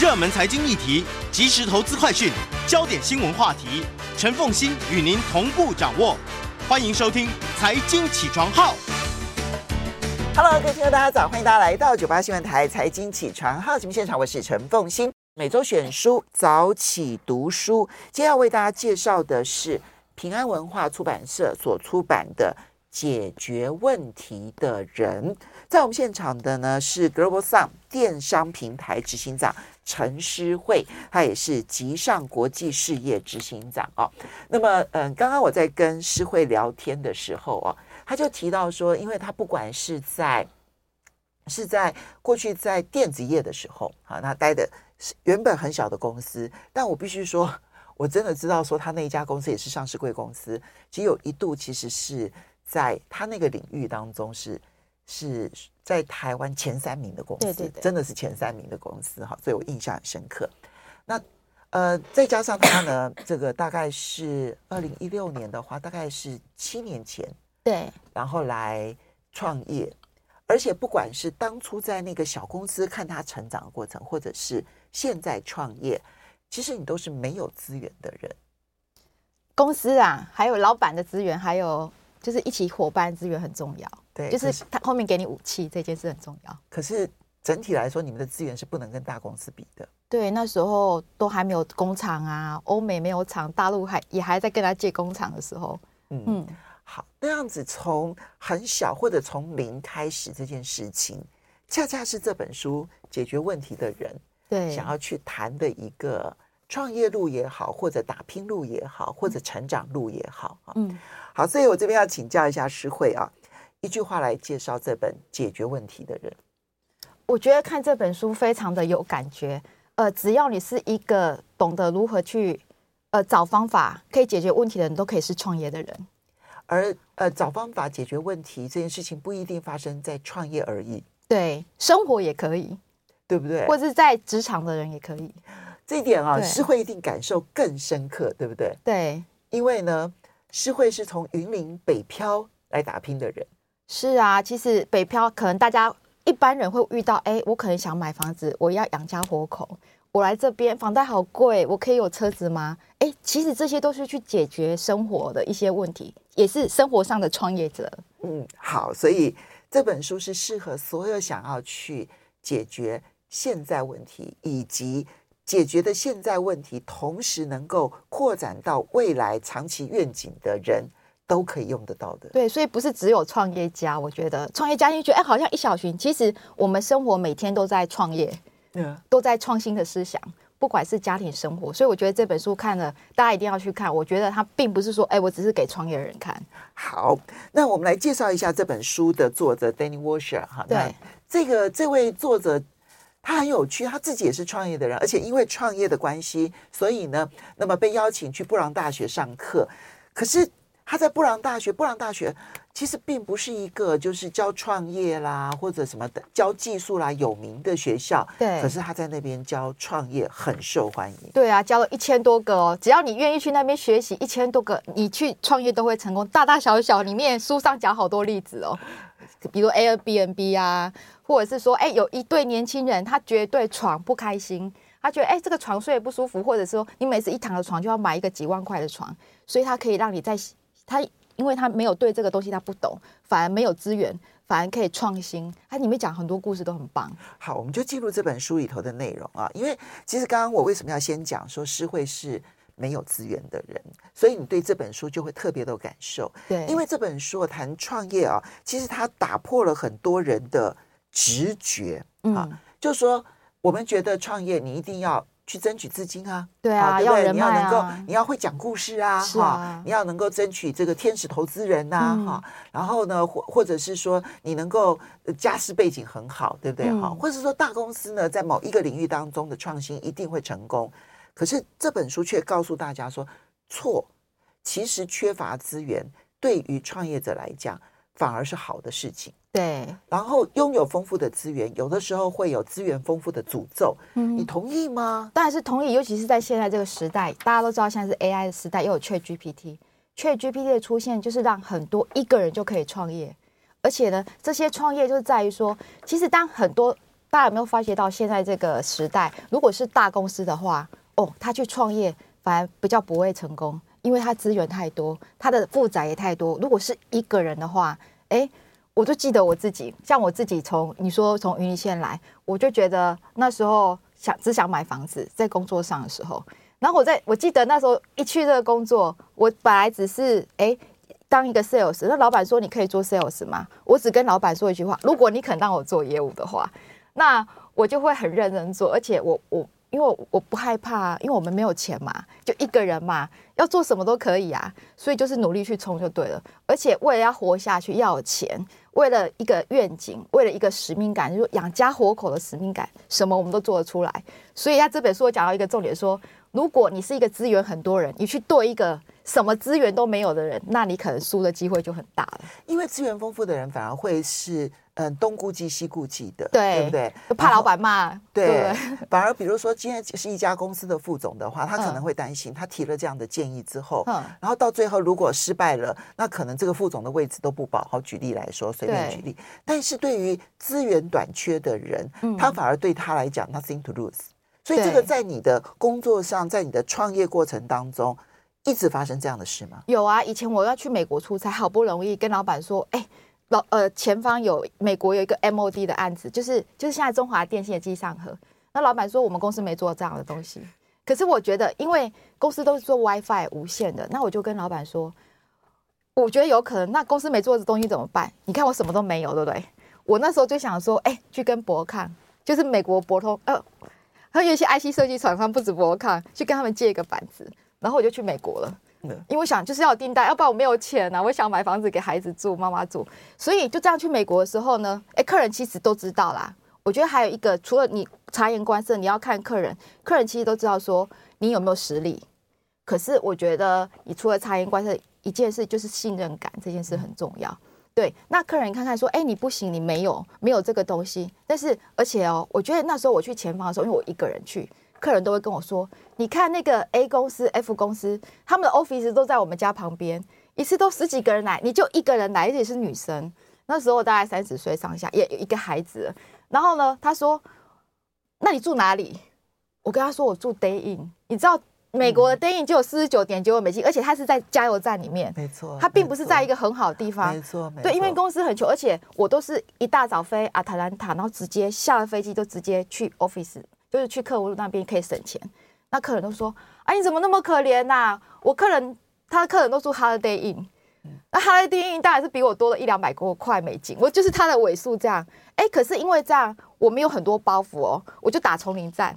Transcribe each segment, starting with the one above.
热门财经议题、即时投资快讯、焦点新闻话题，陈凤欣与您同步掌握。欢迎收听《财经起床号》。Hello，各位听众，大家早！欢迎大家来到九八新闻台《财经起床号》节目现场，我是陈凤欣。每周选书早起读书，今天要为大家介绍的是平安文化出版社所出版的《解决问题的人》。在我们现场的呢是 Global Sun 电商平台执行长陈诗慧，他也是集上国际事业执行长哦。那么，嗯，刚刚我在跟诗慧聊天的时候哦。他就提到说，因为他不管是在是在过去在电子业的时候，啊，他待的是原本很小的公司，但我必须说，我真的知道说他那一家公司也是上市贵公司，其实有一度其实是在他那个领域当中是是在台湾前三名的公司，对对对，真的是前三名的公司哈，所以我印象很深刻。那呃，再加上他呢，这个大概是二零一六年的话，大概是七年前。对，然后来创业，而且不管是当初在那个小公司看他成长的过程，或者是现在创业，其实你都是没有资源的人。公司啊，还有老板的资源，还有就是一起伙伴资源很重要。对，就是他后面给你武器这件事很重要。可是整体来说，你们的资源是不能跟大公司比的。对，那时候都还没有工厂啊，欧美没有厂，大陆还也还在跟他借工厂的时候，嗯。嗯好，那样子从很小或者从零开始这件事情，恰恰是这本书解决问题的人对想要去谈的一个创业路也好，或者打拼路也好，或者成长路也好。嗯，好，所以我这边要请教一下诗慧啊，一句话来介绍这本解决问题的人。我觉得看这本书非常的有感觉，呃，只要你是一个懂得如何去呃找方法可以解决问题的人，都可以是创业的人。而呃，找方法解决问题这件事情不一定发生在创业而已，对，生活也可以，对不对？或者是在职场的人也可以。这一点啊，诗慧一定感受更深刻，对不对？对，因为呢，诗慧是从云林北漂来打拼的人。是啊，其实北漂可能大家一般人会遇到，哎，我可能想买房子，我要养家活口。我来这边房贷好贵，我可以有车子吗？哎，其实这些都是去解决生活的一些问题，也是生活上的创业者。嗯，好，所以这本书是适合所有想要去解决现在问题，以及解决的现在问题，同时能够扩展到未来长期愿景的人都可以用得到的。对，所以不是只有创业家，我觉得创业家你觉得哎，好像一小群，其实我们生活每天都在创业。嗯都在创新的思想，不管是家庭生活，所以我觉得这本书看了，大家一定要去看。我觉得它并不是说，哎，我只是给创业人看。好，那我们来介绍一下这本书的作者 Danny Washer 哈。对，这个这位作者他很有趣，他自己也是创业的人，而且因为创业的关系，所以呢，那么被邀请去布朗大学上课。可是他在布朗大学，布朗大学。其实并不是一个就是教创业啦或者什么的教技术啦有名的学校，对。可是他在那边教创业很受欢迎。对啊，教了一千多个哦，只要你愿意去那边学习，一千多个你去创业都会成功。大大小小里面书上讲好多例子哦，比如 Airbnb 啊，或者是说，哎，有一对年轻人他绝对床不开心，他觉得哎这个床睡不舒服，或者说你每次一躺的床就要买一个几万块的床，所以他可以让你在他。因为他没有对这个东西他不懂，反而没有资源，反而可以创新。他里面讲很多故事都很棒。好，我们就进入这本书里头的内容啊。因为其实刚刚我为什么要先讲说诗慧是没有资源的人，所以你对这本书就会特别的有感受。对，因为这本书谈创业啊，其实它打破了很多人的直觉啊，嗯、就是说我们觉得创业你一定要去争取资金啊，对啊，对不对？你要能够，你要会讲故事啊，哈、啊，你要能够争取这个天使投资人呐、啊，哈、嗯，然后呢，或或者是说你能够家世背景很好，对不对？哈、嗯，或者是说大公司呢，在某一个领域当中的创新一定会成功。可是这本书却告诉大家说，错，其实缺乏资源对于创业者来讲反而是好的事情。对，然后拥有丰富的资源，有的时候会有资源丰富的诅咒。嗯，你同意吗？当然是同意，尤其是在现在这个时代，大家都知道现在是 AI 的时代，又有 ChatGPT，ChatGPT 的出现就是让很多一个人就可以创业，而且呢，这些创业就是在于说，其实当很多大家有没有发觉到现在这个时代，如果是大公司的话。哦，他去创业反而比较不会成功，因为他资源太多，他的负载也太多。如果是一个人的话，哎，我就记得我自己，像我自己从你说从云林县来，我就觉得那时候想只想买房子，在工作上的时候，然后我在我记得那时候一去这个工作，我本来只是哎当一个 sales，那老板说你可以做 sales 吗？我只跟老板说一句话，如果你肯让我做业务的话，那我就会很认真做，而且我我。因为我不害怕，因为我们没有钱嘛，就一个人嘛，要做什么都可以啊，所以就是努力去冲就对了。而且为了要活下去，要有钱，为了一个愿景，为了一个使命感，就是养家活口的使命感，什么我们都做得出来。所以他这本书我讲到一个重点，说如果你是一个资源很多人，你去对一个什么资源都没有的人，那你可能输的机会就很大了。因为资源丰富的人反而会是。嗯，东顾忌西顾忌的，对，对不对？怕老板骂，对，对。反而比如说，今天是一家公司的副总的话，他可能会担心，他提了这样的建议之后，嗯，然后到最后如果失败了，那可能这个副总的位置都不保。好，举例来说，随便举例。但是对于资源短缺的人，他反而对他来讲，nothing to lose。所以这个在你的工作上，在你的创业过程当中，一直发生这样的事吗？有啊，以前我要去美国出差，好不容易跟老板说，哎。老呃，前方有美国有一个 MOD 的案子，就是就是现在中华电信的机上盒。那老板说我们公司没做这样的东西，可是我觉得，因为公司都是做 WiFi 无线的，那我就跟老板说，我觉得有可能。那公司没做这东西怎么办？你看我什么都没有，对不对？我那时候就想说，哎，去跟博康，就是美国博通，呃，还有一些 IC 设计厂商，不止博康，去跟他们借一个板子，然后我就去美国了。因为我想就是要订单，要不然我没有钱呐、啊。我想买房子给孩子住，妈妈住，所以就这样去美国的时候呢，哎，客人其实都知道啦。我觉得还有一个，除了你察言观色，你要看客人，客人其实都知道说你有没有实力。可是我觉得你除了察言观色，一件事就是信任感，这件事很重要。对，那客人看看说，哎，你不行，你没有没有这个东西。但是而且哦，我觉得那时候我去前方的时候，因为我一个人去。客人都会跟我说：“你看那个 A 公司、F 公司，他们的 office 都在我们家旁边，一次都十几个人来，你就一个人来，而且是女生。那时候大概三十岁上下，也有一个孩子。然后呢，他说：‘那你住哪里？’我跟他说：‘我住 Day Inn。’你知道美国的 Day Inn 就有四十九点九美金，而且它是在加油站里面，没错，它并不是在一个很好的地方，没错，对，因为公司很穷，而且我都是一大早飞阿特兰塔，然后直接下了飞机就直接去 office。”就是去客户那边可以省钱，那客人都说：“哎，你怎么那么可怜呐？我客人他的客人都住 Holiday Inn，那 Holiday Inn 当然是比我多了一两百多块美金，我就是他的尾数这样。哎，可是因为这样，我没有很多包袱哦，我就打从零战，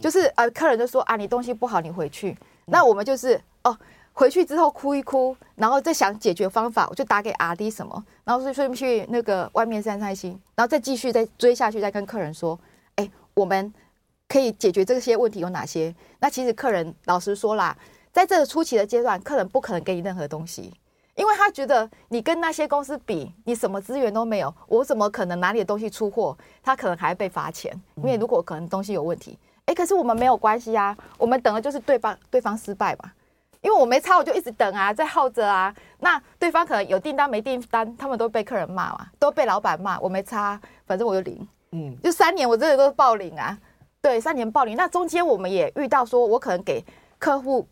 就是呃，客人就说啊，你东西不好，你回去。那我们就是哦，回去之后哭一哭，然后再想解决方法，我就打给 RD 什么，然后就顺便去那个外面散散心，然后再继续再追下去，再跟客人说，哎，我们。可以解决这些问题有哪些？那其实客人老实说啦，在这个初期的阶段，客人不可能给你任何东西，因为他觉得你跟那些公司比，你什么资源都没有，我怎么可能拿你的东西出货？他可能还会被罚钱，因为如果可能东西有问题，哎，可是我们没有关系啊，我们等的就是对方对方失败嘛，因为我没差，我就一直等啊，在耗着啊。那对方可能有订单没订单，他们都被客人骂嘛，都被老板骂，我没差，反正我就领，嗯，就三年我真的都是暴领啊。对，三年报零，那中间我们也遇到说，我可能给客户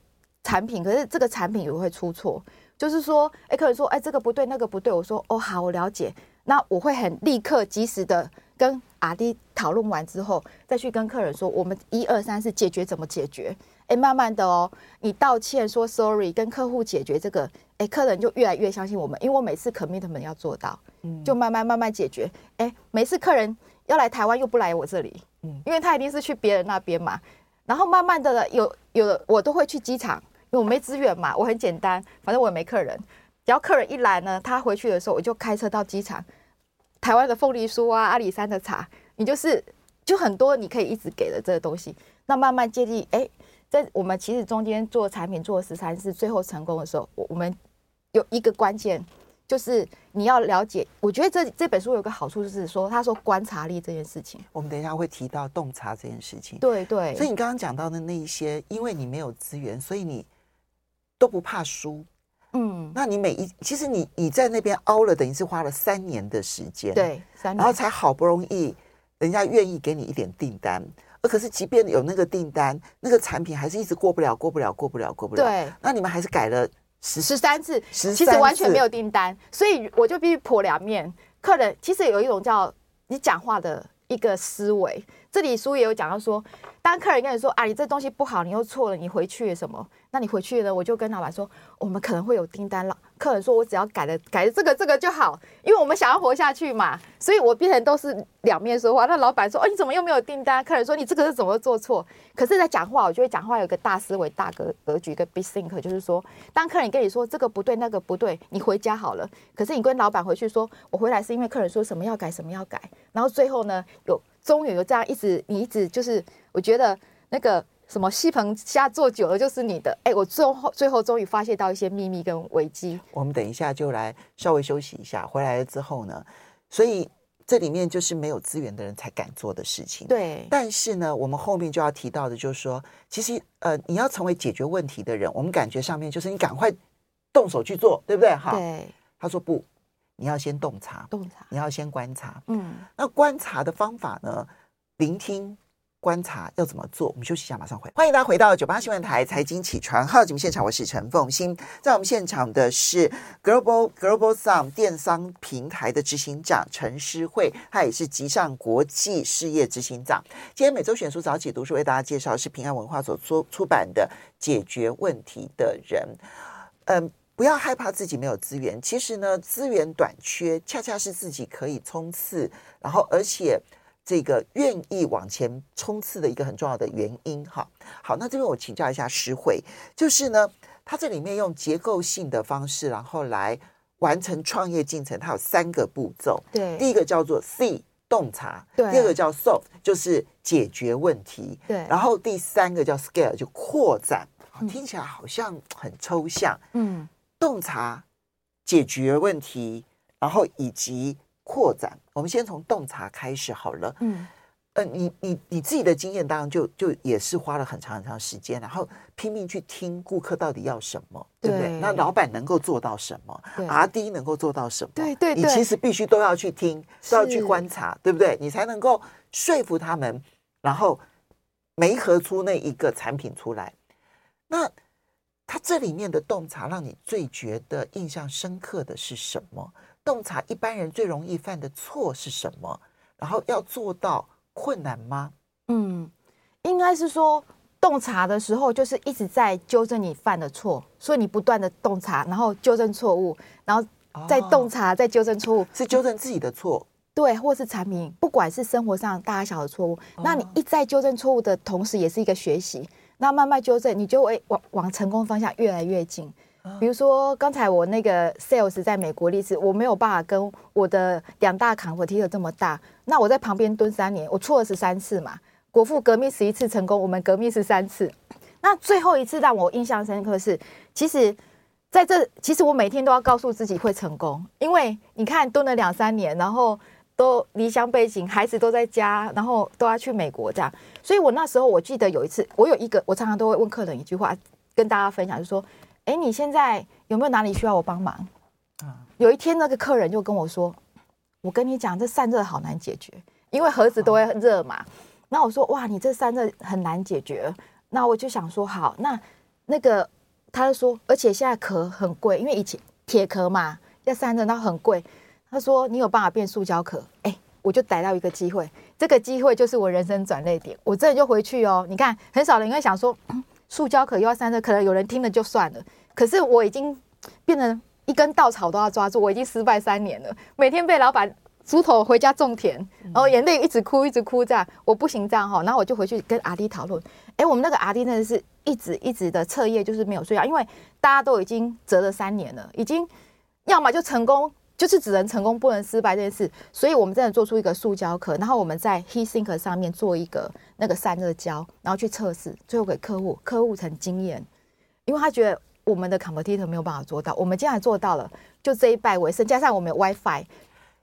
产品，可是这个产品也会出错，就是说，哎，客人说，哎，这个不对，那个不对，我说，哦，好，我了解，那我会很立刻及时的跟阿弟讨论完之后，再去跟客人说，我们一二三四解决怎么解决，哎，慢慢的哦，你道歉说 sorry，跟客户解决这个，哎，客人就越来越相信我们，因为我每次 commitment 要做到，嗯，就慢慢慢慢解决。哎，每次客人要来台湾又不来我这里，嗯，因为他一定是去别人那边嘛。然后慢慢的有有的我都会去机场，因为我没资源嘛，我很简单，反正我也没客人，只要客人一来呢，他回去的时候我就开车到机场，台湾的凤梨酥啊，阿里山的茶，你就是就很多你可以一直给的这个东西，那慢慢建立，哎，在我们其实中间做产品做十三次，最后成功的时候，我我们有一个关键。就是你要了解，我觉得这这本书有个好处，就是说他说观察力这件事情，我们等一下会提到洞察这件事情。对对，所以你刚刚讲到的那一些，因为你没有资源，所以你都不怕输。嗯，那你每一其实你你在那边凹了，等于是花了三年的时间，对，三年，然后才好不容易人家愿意给你一点订单，而可是即便有那个订单，那个产品还是一直过不了，过不了，过不了，过不了。对，那你们还是改了。十十三次，其实完全没有订单，所以我就必须剖两面。客人其实有一种叫你讲话的一个思维，这里书也有讲到说，当客人跟你说啊，你这东西不好，你又错了，你回去什么？那你回去呢，我就跟老板说，我们可能会有订单了。客人说：“我只要改了改这个这个就好，因为我们想要活下去嘛。”所以，我变成都是两面说话。那老板说：“哦，你怎么又没有订单？”客人说：“你这个是怎么做错？”可是，在讲话，我觉得讲话有个大思维、大格格局，一个 big think，就是说，当客人跟你说这个不对、那个不对，你回家好了。可是，你跟老板回去说：“我回来是因为客人说什么要改，什么要改。”然后最后呢，有终于有这样一直，你一直就是，我觉得那个。什么戏棚下坐久了就是你的，哎，我最后最后终于发现到一些秘密跟危机。我们等一下就来稍微休息一下，回来了之后呢，所以这里面就是没有资源的人才敢做的事情。对。但是呢，我们后面就要提到的，就是说，其实呃，你要成为解决问题的人，我们感觉上面就是你赶快动手去做，对不对？哈。对。他说不，你要先洞察，洞察，你要先观察。嗯。那观察的方法呢？聆听。观察要怎么做？我们休息一下，马上回。欢迎大家回到九八新闻台财经起床号节目现场，我是陈凤欣。在我们现场的是 Global Global Sum 电商平台的执行长陈诗慧，他也是集上国际事业执行长。今天每周选书早起读书为大家介绍是平安文化所出出版的《解决问题的人》。嗯，不要害怕自己没有资源，其实呢，资源短缺恰恰是自己可以冲刺，然后而且。这个愿意往前冲刺的一个很重要的原因，哈，好，那这边我请教一下诗慧，就是呢，它这里面用结构性的方式，然后来完成创业进程，它有三个步骤，对，第一个叫做 C 洞察，对，第二个叫 Solve 就是解决问题，对，然后第三个叫 Scale 就扩展，听起来好像很抽象，嗯，洞察、解决问题，然后以及。扩展，我们先从洞察开始好了。嗯，呃，你你你自己的经验当然，就就也是花了很长很长时间，然后拼命去听顾客到底要什么，对，对不对？那老板能够做到什么？RD 能够做到什么？对对对，你其实必须都要去听，都要去观察，对不对？你才能够说服他们，然后没合出那一个产品出来。那他这里面的洞察，让你最觉得印象深刻的是什么？洞察一般人最容易犯的错是什么？然后要做到困难吗？嗯，应该是说洞察的时候，就是一直在纠正你犯的错，所以你不断的洞察，然后纠正错误，然后再洞察，再纠正错误，是纠正自己的错，对，或是产品，不管是生活上大小的错误，那你一再纠正错误的同时，也是一个学习，那慢慢纠正，你就会往往成功方向越来越近。比如说，刚才我那个 sales 在美国例子，我没有办法跟我的两大 competitor 这么大。那我在旁边蹲三年，我错了十三次嘛。国父革命十一次成功，我们革命十三次。那最后一次让我印象深刻是，其实在这，其实我每天都要告诉自己会成功，因为你看蹲了两三年，然后都离乡背井，孩子都在家，然后都要去美国这样。所以我那时候我记得有一次，我有一个，我常常都会问客人一句话，跟大家分享，就说。哎，你现在有没有哪里需要我帮忙？有一天那个客人就跟我说：“我跟你讲，这散热好难解决，因为盒子都会热嘛。”那我说：“哇，你这散热很难解决。”那我就想说：“好，那那个他就说，而且现在壳很贵，因为以前铁壳嘛要散热，那很贵。”他说：“你有办法变塑胶壳？”哎，我就逮到一个机会，这个机会就是我人生转捩点。我这就回去哦。你看，很少人会想说。塑胶壳又要散热，可能有人听了就算了。可是我已经变成一根稻草都要抓住，我已经失败三年了，每天被老板。猪头回家种田，然后眼泪一直哭，一直哭这样，我不行这样哈，然后我就回去跟阿弟讨论。哎，我们那个阿弟真的是一直一直的彻夜就是没有睡觉，因为大家都已经折了三年了，已经要么就成功，就是只能成功不能失败这件事。所以我们真的做出一个塑胶壳，然后我们在 Heatsink 上面做一个那个散热胶，然后去测试，最后给客户，客户很惊艳，因为他觉得我们的 competitor 没有办法做到，我们竟然做到了，就这一败为胜，加上我们有 WiFi。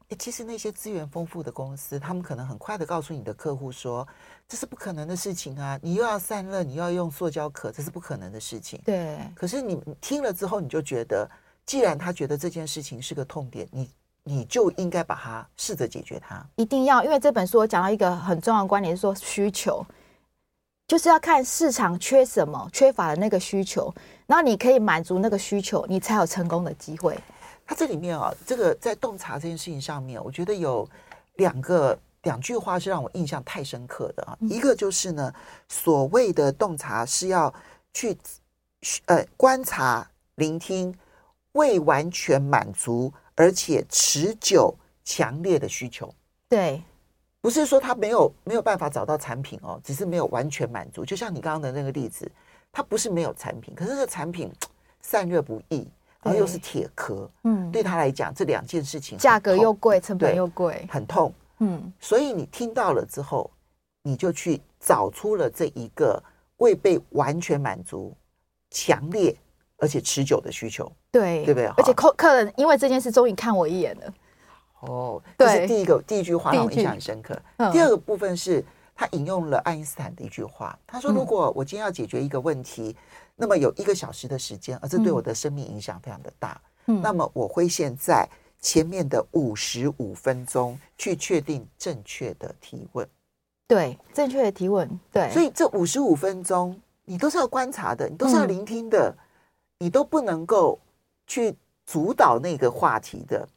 哎，其实那些资源丰富的公司，他们可能很快的告诉你的客户说，这是不可能的事情啊！你又要散热，你又要用塑胶壳，这是不可能的事情。对。可是你听了之后，你就觉得，既然他觉得这件事情是个痛点，你你就应该把它试着解决它。一定要，因为这本书我讲到一个很重要的观点，是说需求，就是要看市场缺什么，缺乏的那个需求，然后你可以满足那个需求，你才有成功的机会。它这里面啊，这个在洞察这件事情上面，我觉得有两个两句话是让我印象太深刻的啊。一个就是呢，所谓的洞察是要去呃观察、聆听未完全满足而且持久强烈的需求。对，不是说他没有没有办法找到产品哦，只是没有完全满足。就像你刚刚的那个例子，他不是没有产品，可是这个产品 散热不易。然后又是铁壳，嗯，对他来讲，这两件事情价格又贵，成本又贵，很痛，嗯。所以你听到了之后，你就去找出了这一个未被完全满足、强烈而且持久的需求，对，对不对？而且客客人因为这件事终于看我一眼了，哦，这是第一个第一句话让我印象很深刻。第二个部分是他引用了爱因斯坦的一句话，他说：“如果我今天要解决一个问题。”那么有一个小时的时间，而这对我的生命影响非常的大。嗯，那么我会现在前面的五十五分钟去确定正确的提问。对，正确的提问。对，所以这五十五分钟你都是要观察的，你都是要聆听的，嗯，你都不能够去主导那个话题的。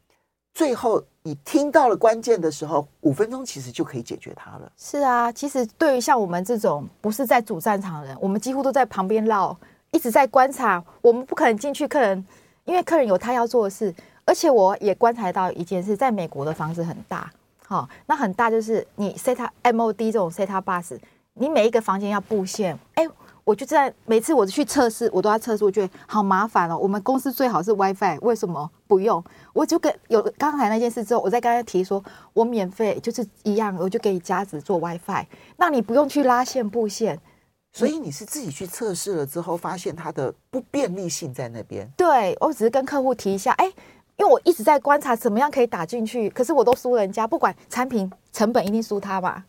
最后你听到了关键的时候，五分钟其实就可以解决它了。是啊，其实对于像我们这种不是在主战场的人，我们几乎都在旁边绕，一直在观察。我们不可能进去客人，因为客人有他要做的事。而且我也观察到一件事，在美国的房子很大，好、哦，那很大就是你 set up MOD 这种 set up bus，你每一个房间要布线，哎。我就在每次我去测试，我都要测试，我觉得好麻烦哦。我们公司最好是 WiFi，为什么不用？我就跟有刚才那件事之后，我再跟他提说，我免费就是一样，我就给你加值做 WiFi，那你不用去拉线布线。所以你是自己去测试了之后，发现它的不便利性在那边。对，我只是跟客户提一下，哎，因为我一直在观察怎么样可以打进去，可是我都输人家，不管产品成本一定输他吧。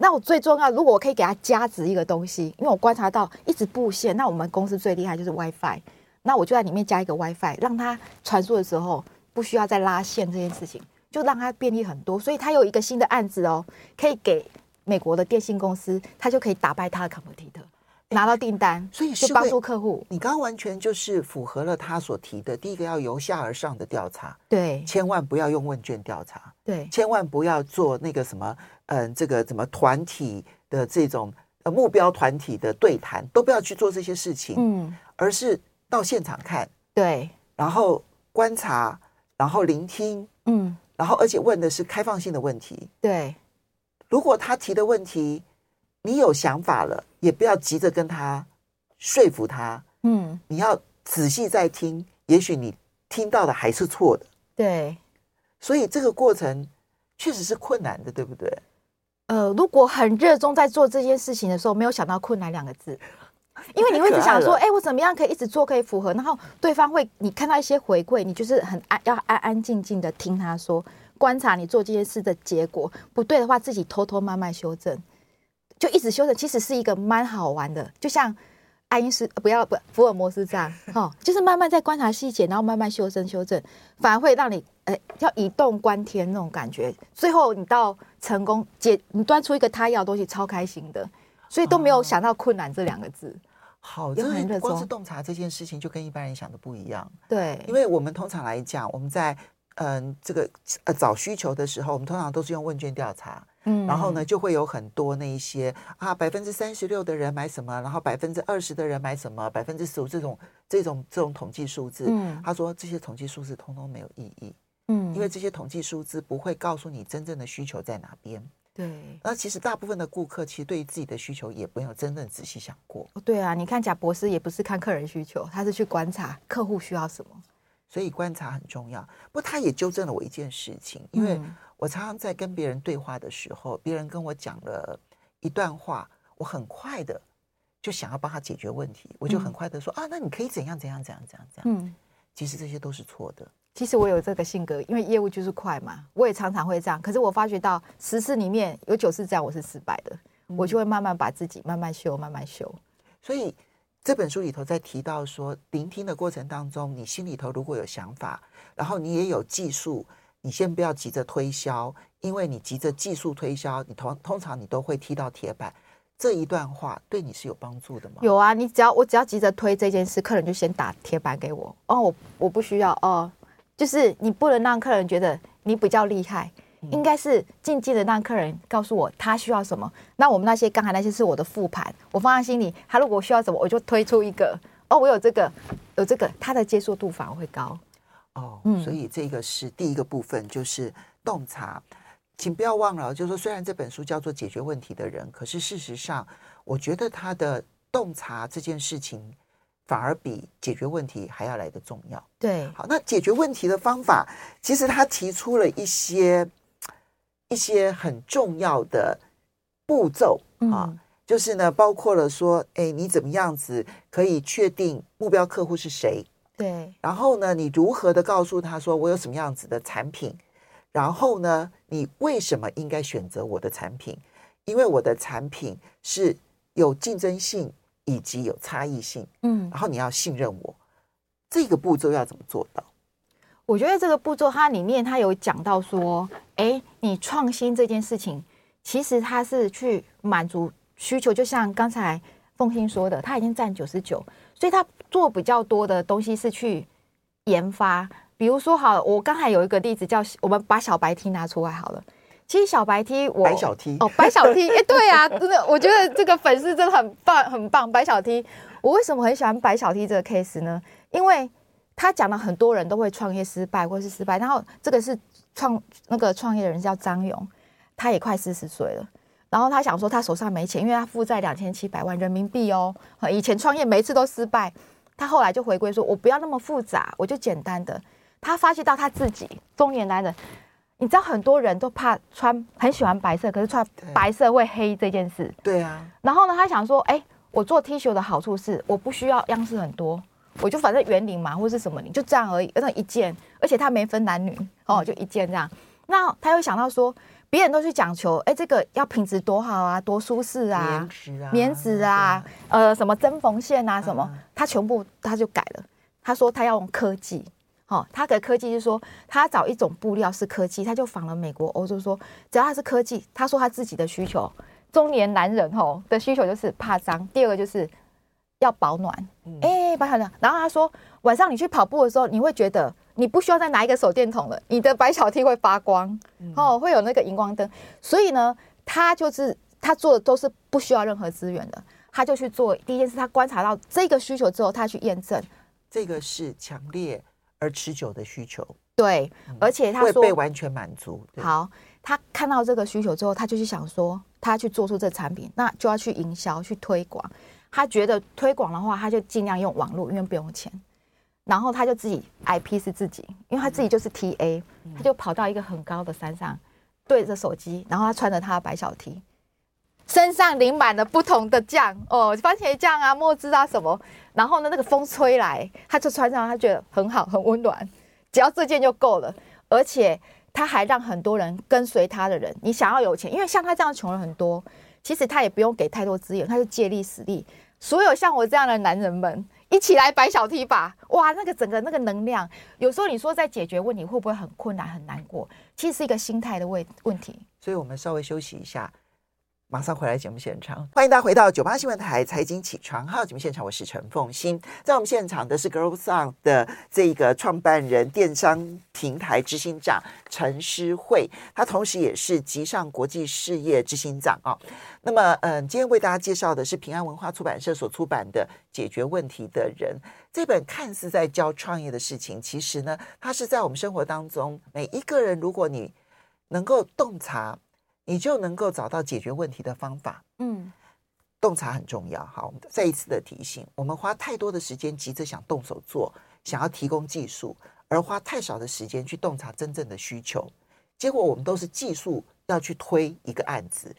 那我最重要，如果我可以给他加值一个东西，因为我观察到一直布线，那我们公司最厉害就是 WiFi，那我就在里面加一个 WiFi，让他传输的时候不需要再拉线这件事情，就让他便利很多。所以他有一个新的案子哦，可以给美国的电信公司，他就可以打败他的 competitor，拿到订单，所以就帮助客户。你刚刚完全就是符合了他所提的，第一个要由下而上的调查，对，千万不要用问卷调查，对，千万不要做那个什么。嗯，这个怎么团体的这种呃目标团体的对谈，都不要去做这些事情，嗯，而是到现场看，对，然后观察，然后聆听，嗯，然后而且问的是开放性的问题，对。如果他提的问题你有想法了，也不要急着跟他说服他，嗯，你要仔细再听，也许你听到的还是错的，对。所以这个过程确实是困难的，对不对？呃，如果很热衷在做这件事情的时候，没有想到困难两个字，因为你会一直想说，哎，我怎么样可以一直做可以符合？然后对方会，你看到一些回馈，你就是很安，要安安静静的听他说，观察你做这件事的结果，不对的话，自己偷偷慢慢修正，就一直修正，其实是一个蛮好玩的，就像爱因斯不要不福尔摩斯这样，哈，就是慢慢在观察细节，然后慢慢修正修正，反而会让你。哎，要以动观天那种感觉，最后你到成功解，你端出一个他要的东西，超开心的，所以都没有想到困难这两个字。好，就是光是洞察这件事情，就跟一般人想的不一样。对，因为我们通常来讲，我们在嗯，这个呃找需求的时候，我们通常都是用问卷调查。嗯，然后呢，就会有很多那一些啊，百分之三十六的人买什么，然后百分之二十的人买什么，百分之十五这种这种这种统计数字。嗯，他说这些统计数字通通没有意义。嗯，因为这些统计数字不会告诉你真正的需求在哪边。对，那其实大部分的顾客其实对于自己的需求也没有真正仔细想过。对啊，你看贾博士也不是看客人需求，他是去观察客户需要什么。所以观察很重要。不过他也纠正了我一件事情，因为。我常常在跟别人对话的时候，别人跟我讲了一段话，我很快的就想要帮他解决问题，我就很快的说、嗯、啊，那你可以怎样怎样怎样怎样怎样。嗯，其实这些都是错的。其实我有这个性格，因为业务就是快嘛，我也常常会这样。可是我发觉到十次里面有九次这样，我是失败的，嗯、我就会慢慢把自己慢慢修，慢慢修。所以这本书里头在提到说，聆听的过程当中，你心里头如果有想法，然后你也有技术。你先不要急着推销，因为你急着技术推销，你通通常你都会踢到铁板。这一段话对你是有帮助的吗？有啊，你只要我只要急着推这件事，客人就先打铁板给我。哦，我我不需要哦，就是你不能让客人觉得你比较厉害，应该是静静的让客人告诉我他需要什么。那我们那些刚才那些是我的复盘，我放在心里。他如果需要什么，我就推出一个。哦，我有这个，有这个，他的接受度反而会高。哦，所以这个是第一个部分，就是洞察。请不要忘了，就是说，虽然这本书叫做《解决问题的人》，可是事实上，我觉得他的洞察这件事情，反而比解决问题还要来得重要。对，好，那解决问题的方法，其实他提出了一些一些很重要的步骤啊，嗯、就是呢，包括了说，哎，你怎么样子可以确定目标客户是谁？对，然后呢，你如何的告诉他说我有什么样子的产品？然后呢，你为什么应该选择我的产品？因为我的产品是有竞争性以及有差异性。嗯，然后你要信任我。这个步骤要怎么做到？我觉得这个步骤它里面它有讲到说，哎，你创新这件事情，其实它是去满足需求，就像刚才凤欣说的，它已经占九十九，所以它。做比较多的东西是去研发，比如说好，我刚才有一个例子叫我们把小白 T 拿出来好了。其实小白 T 我白小 T 哦，白小 T 哎、欸，对啊，真的，我觉得这个粉丝真的很棒，很棒。白小 T，我为什么很喜欢白小 T 这个 case 呢？因为他讲了很多人都会创业失败或是失败，然后这个是创那个创业的人叫张勇，他也快四十岁了。然后他想说他手上没钱，因为他负债两千七百万人民币哦。以前创业每一次都失败。他后来就回归说：“我不要那么复杂，我就简单的。”他发泄到他自己中年男人，你知道很多人都怕穿很喜欢白色，可是穿白色会黑这件事。对啊。然后呢，他想说：“哎，我做 T 恤的好处是我不需要样式很多，我就反正圆领嘛，或是什么领，就这样而已，那一件，而且他没分男女哦，就一件这样。那他又想到说。”别人都去讲求，哎，这个要品质多好啊，多舒适啊，棉质啊，棉质啊，呃，什么针缝线啊，什么，他全部他就改了。他说他要用科技，哦，他的科技就是说，他找一种布料是科技，他就仿了美国、欧洲，说只要他是科技，他说他自己的需求，中年男人吼的需求就是怕脏，第二个就是要保暖，哎，保暖。然后他说晚上你去跑步的时候，你会觉得。你不需要再拿一个手电筒了，你的白小 T 会发光，嗯、哦，会有那个荧光灯。所以呢，他就是他做的都是不需要任何资源的，他就去做。第一件事，他观察到这个需求之后，他去验证，这个是强烈而持久的需求。对，而且他说会被完全满足。好，他看到这个需求之后，他就去想说，他去做出这产品，那就要去营销、去推广。他觉得推广的话，他就尽量用网络，因为不用钱。然后他就自己 IP 是自己，因为他自己就是 TA，他就跑到一个很高的山上，对着手机，然后他穿着他的白小 T，身上淋满了不同的酱哦，番茄酱啊、墨汁啊什么。然后呢，那个风吹来，他就穿上，他觉得很好，很温暖，只要这件就够了。而且他还让很多人跟随他的人，你想要有钱，因为像他这样穷人很多，其实他也不用给太多资源，他就借力使力。所有像我这样的男人们。一起来摆小 T 吧！哇，那个整个那个能量，有时候你说在解决问题会不会很困难很难过？其实是一个心态的问问题。所以我们稍微休息一下，马上回来节目现场，欢迎大家回到九八新闻台财经起床号节目现场，我是陈凤欣，在我们现场的是 GrowSound 的这个创办人、电商平台执行长陈诗慧，他同时也是集上国际事业执行长啊。那么，嗯，今天为大家介绍的是平安文化出版社所出版的《解决问题的人》这本，看似在教创业的事情，其实呢，它是在我们生活当中每一个人，如果你能够洞察。你就能够找到解决问题的方法。嗯，洞察很重要。好，我们再一次的提醒，我们花太多的时间急着想动手做，想要提供技术，而花太少的时间去洞察真正的需求。结果我们都是技术要去推一个案子，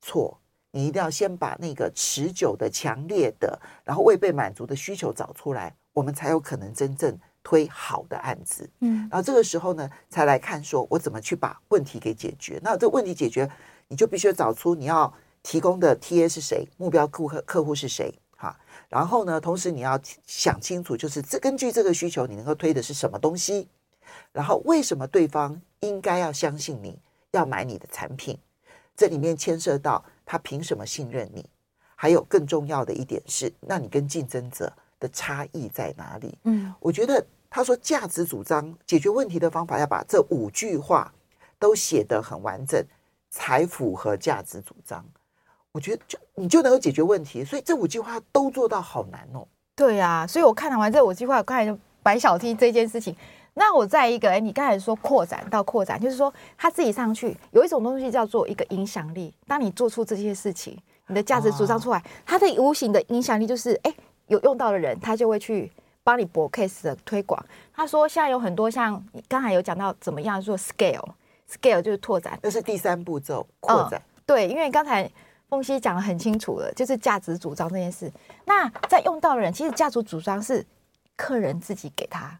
错。你一定要先把那个持久的、强烈的，然后未被满足的需求找出来，我们才有可能真正。推好的案子，嗯，然后这个时候呢，才来看说我怎么去把问题给解决。那这个问题解决，你就必须找出你要提供的 TA 是谁，目标顾客客户是谁，哈。然后呢，同时你要想清楚，就是这根据这个需求，你能够推的是什么东西，然后为什么对方应该要相信你，要买你的产品？这里面牵涉到他凭什么信任你？还有更重要的一点是，那你跟竞争者的差异在哪里？嗯，我觉得。他说：“价值主张解决问题的方法，要把这五句话都写得很完整，才符合价值主张。我觉得就你就能够解决问题。所以这五句话都做到好难哦。对呀，所以我看完这五句话，我刚才就白小 T 这件事情。那我再一个，哎，你刚才说扩展到扩展，就是说他自己上去有一种东西叫做一个影响力。当你做出这些事情，你的价值主张出来，它的无形的影响力就是，哎，有用到的人，他就会去。”帮你博 case 的推广，他说现在有很多像你刚才有讲到怎么样做 scale，scale 就是拓展，这是第三步骤扩展、嗯。对，因为刚才凤西讲的很清楚了，就是价值主张这件事。那在用到的人，其实价值主张是客人自己给他，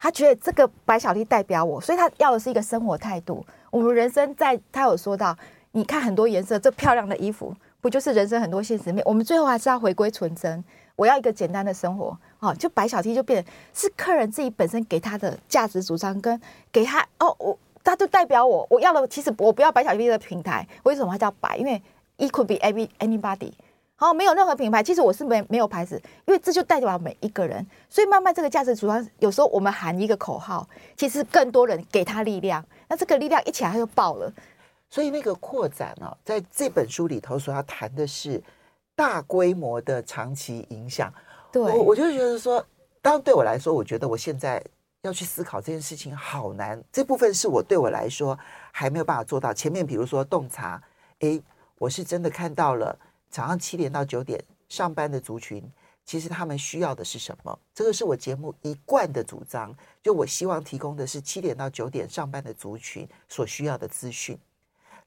他觉得这个白小丽代表我，所以他要的是一个生活态度。我们人生在他有说到，你看很多颜色，这漂亮的衣服，不就是人生很多现实面？我们最后还是要回归纯真。我要一个简单的生活，哦，就白小 T 就变是客人自己本身给他的价值主张，跟给他哦，我他就代表我，我要的其实我不要白小 T 的平台，为什么它叫白？因为 it could be any anybody，好，没有任何品牌，其实我是没没有牌子，因为这就代表每一个人，所以慢慢这个价值主张，有时候我们喊一个口号，其实更多人给他力量，那这个力量一起来他就爆了，所以那个扩展啊，在这本书里头所要谈的是。大规模的长期影响，对，我我就觉得说，当然对我来说，我觉得我现在要去思考这件事情好难。这部分是我对我来说还没有办法做到。前面比如说洞察，诶，我是真的看到了早上七点到九点上班的族群，其实他们需要的是什么？这个是我节目一贯的主张，就我希望提供的是七点到九点上班的族群所需要的资讯。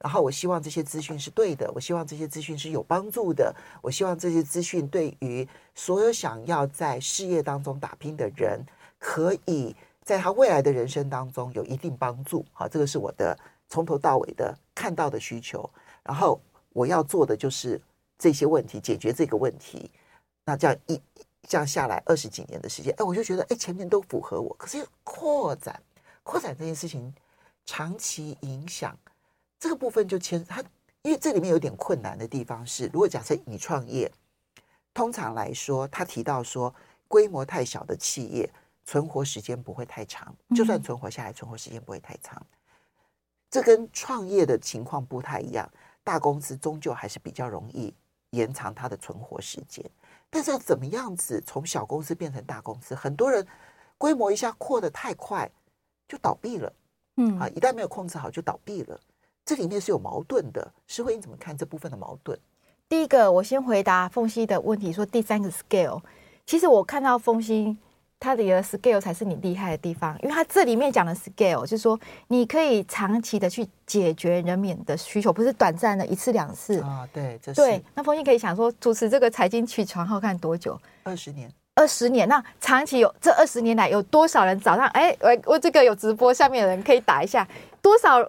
然后我希望这些资讯是对的，我希望这些资讯是有帮助的，我希望这些资讯对于所有想要在事业当中打拼的人，可以在他未来的人生当中有一定帮助。好，这个是我的从头到尾的看到的需求。然后我要做的就是这些问题，解决这个问题。那这样一这样下来二十几年的时间，哎，我就觉得哎，前面都符合我。可是扩展扩展这件事情，长期影响。这个部分就牵它，因为这里面有点困难的地方是，如果假设你创业，通常来说，他提到说，规模太小的企业存活时间不会太长，就算存活下来，存活时间不会太长。这跟创业的情况不太一样，大公司终究还是比较容易延长它的存活时间。但是要怎么样子从小公司变成大公司？很多人规模一下扩得太快，就倒闭了。嗯啊，一旦没有控制好，就倒闭了。这里面是有矛盾的，诗慧你怎么看这部分的矛盾？第一个，我先回答凤溪的问题，说第三个 scale，其实我看到凤溪它的 scale 才是你厉害的地方，因为它这里面讲的 scale 就是说你可以长期的去解决人民的需求，不是短暂的一次两次啊。对，这是对。那凤溪可以想说，主持这个财经起床号看多久？二十年。二十年。那长期有这二十年来有多少人早上哎，我我这个有直播，下面的人可以打一下多少？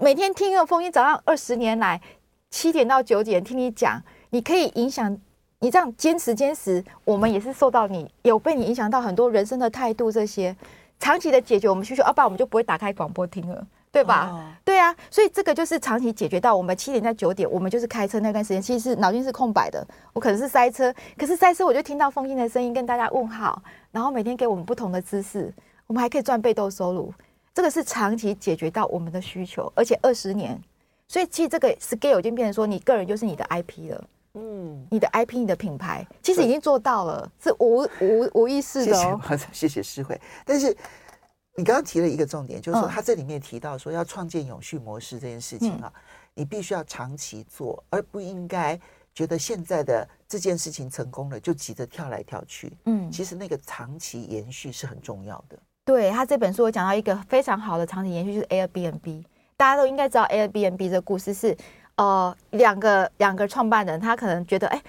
每天听个风音早上二十年来七点到九点听你讲，你可以影响你这样坚持坚持，我们也是受到你有被你影响到很多人生的态度这些长期的解决我们需求，要不然我们就不会打开广播听了，对吧？对啊，所以这个就是长期解决到我们七点到九点，我们就是开车那段时间，其实是脑筋是空白的。我可能是塞车，可是塞车我就听到风音的声音跟大家问好，然后每天给我们不同的知识，我们还可以赚被动收入。这个是长期解决到我们的需求，而且二十年，所以其实这个 scale 已经变成说，你个人就是你的 IP 了。嗯，你的 IP，你的品牌，其实已经做到了，是无无无意识的哦。谢谢，谢谢诗慧。但是你刚刚提了一个重点，就是说他这里面提到说要创建永续模式这件事情啊，你必须要长期做，而不应该觉得现在的这件事情成功了就急着跳来跳去。嗯，其实那个长期延续是很重要的。对，他这本书有讲到一个非常好的长期延续，就是 Airbnb。大家都应该知道 Airbnb 这个故事是。呃，两个两个创办人，他可能觉得，哎，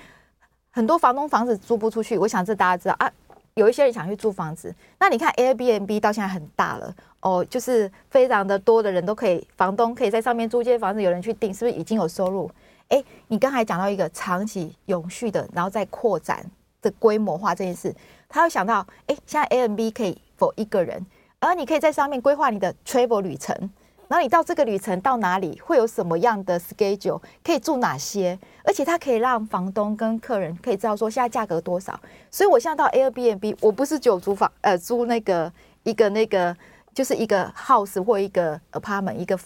很多房东房子租不出去。我想这大家知道啊，有一些人想去租房子。那你看 Airbnb 到现在很大了，哦，就是非常的多的人都可以，房东可以在上面租间房子，有人去订，是不是已经有收入？哎，你刚才讲到一个长期永续的，然后再扩展的规模化这件事，他会想到，哎，现在 Airbnb 可以 for 一个人，而你可以在上面规划你的 travel 旅程。然后你到这个旅程到哪里，会有什么样的 schedule，可以住哪些，而且它可以让房东跟客人可以知道说现在价格多少。所以我现在到 Airbnb，我不是只有租房，呃，租那个一个那个就是一个 house 或一个 apartment，一个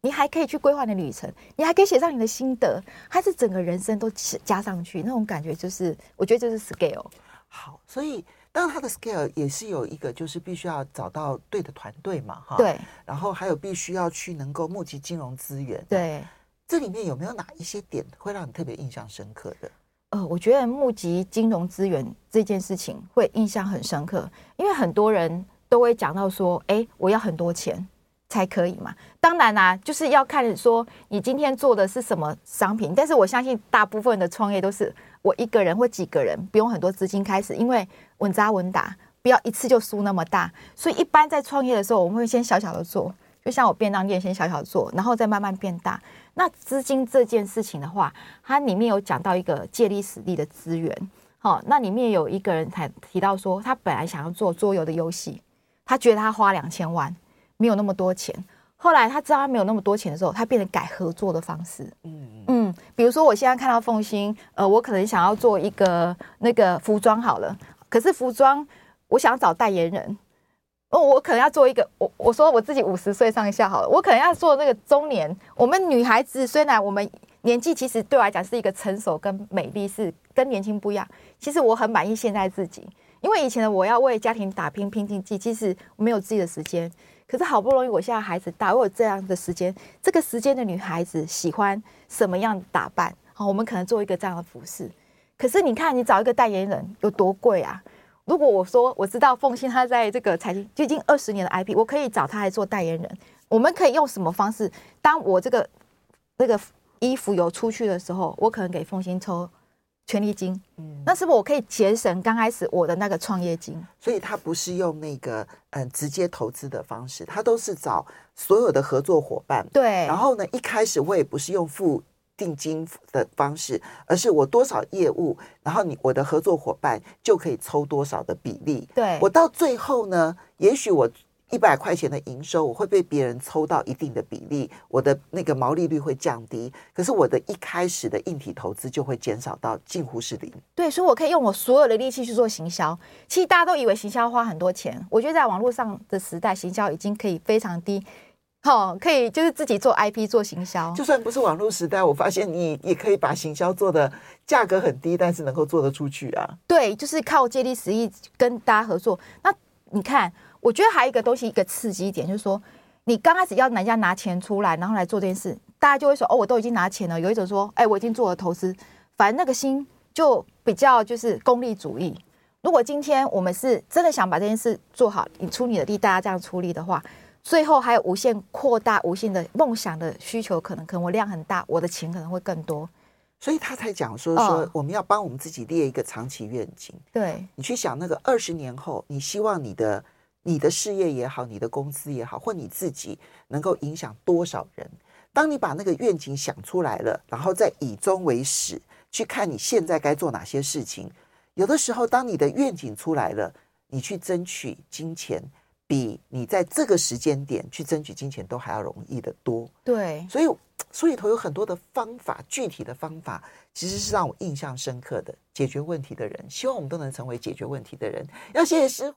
你还可以去规划你的旅程，你还可以写上你的心得，它是整个人生都加上去，那种感觉就是我觉得就是 scale。好，所以。当然，它的 scale 也是有一个，就是必须要找到对的团队嘛，哈。对。然后还有必须要去能够募集金融资源。对。这里面有没有哪一些点会让你特别印象深刻的？呃，我觉得募集金融资源这件事情会印象很深刻，因为很多人都会讲到说，哎，我要很多钱才可以嘛。当然啦、啊，就是要看说你今天做的是什么商品，但是我相信大部分的创业都是。我一个人或几个人不用很多资金开始，因为稳扎稳打，不要一次就输那么大。所以一般在创业的时候，我们会先小小的做，就像我便当店先小小的做，然后再慢慢变大。那资金这件事情的话，它里面有讲到一个借力使力的资源。好，那里面有一个人才提到说，他本来想要做桌游的游戏，他觉得他花两千万没有那么多钱。后来他知道他没有那么多钱的时候，他变得改合作的方式。嗯嗯，比如说我现在看到凤馨，呃，我可能想要做一个那个服装好了，可是服装我想找代言人，哦，我可能要做一个，我我说我自己五十岁上下好了，我可能要做那个中年。我们女孩子虽然我们年纪其实对我来讲是一个成熟跟美丽是跟年轻不一样，其实我很满意现在自己，因为以前的我要为家庭打拼拼经济，其实没有自己的时间。可是好不容易，我现在孩子大，我有这样的时间。这个时间的女孩子喜欢什么样的打扮？好，我们可能做一个这样的服饰。可是你看，你找一个代言人有多贵啊？如果我说我知道凤馨她在这个财经接近二十年的 IP，我可以找她来做代言人。我们可以用什么方式？当我这个那个衣服有出去的时候，我可能给凤馨抽。权利金，嗯，那是不是我可以节省刚开始我的那个创业金？所以他不是用那个嗯、呃、直接投资的方式，他都是找所有的合作伙伴。对，然后呢，一开始我也不是用付定金的方式，而是我多少业务，然后你我的合作伙伴就可以抽多少的比例。对，我到最后呢，也许我。一百块钱的营收，我会被别人抽到一定的比例，我的那个毛利率会降低。可是我的一开始的硬体投资就会减少到近乎是零。对，所以我可以用我所有的力气去做行销。其实大家都以为行销花很多钱，我觉得在网络上的时代，行销已经可以非常低。好、哦，可以就是自己做 IP 做行销。就算不是网络时代，我发现你也可以把行销做的价格很低，但是能够做得出去啊。对，就是靠借力使力跟大家合作。那你看。我觉得还有一个东西，一个刺激点，就是说，你刚开始要人家拿钱出来，然后来做这件事，大家就会说，哦，我都已经拿钱了。有一种说，哎，我已经做了投资，反正那个心就比较就是功利主义。如果今天我们是真的想把这件事做好，你出你的力，大家这样出力的话，最后还有无限扩大、无限的梦想的需求，可能可能我量很大，我的钱可能会更多。所以他才讲说说，我们要帮我们自己列一个长期愿景。对，你去想那个二十年后，你希望你的。你的事业也好，你的公司也好，或你自己能够影响多少人？当你把那个愿景想出来了，然后再以终为始，去看你现在该做哪些事情。有的时候，当你的愿景出来了，你去争取金钱，比你在这个时间点去争取金钱都还要容易的多。对，所以书里头有很多的方法，具体的方法其实是让我印象深刻的解决问题的人。希望我们都能成为解决问题的人。要谢谢诗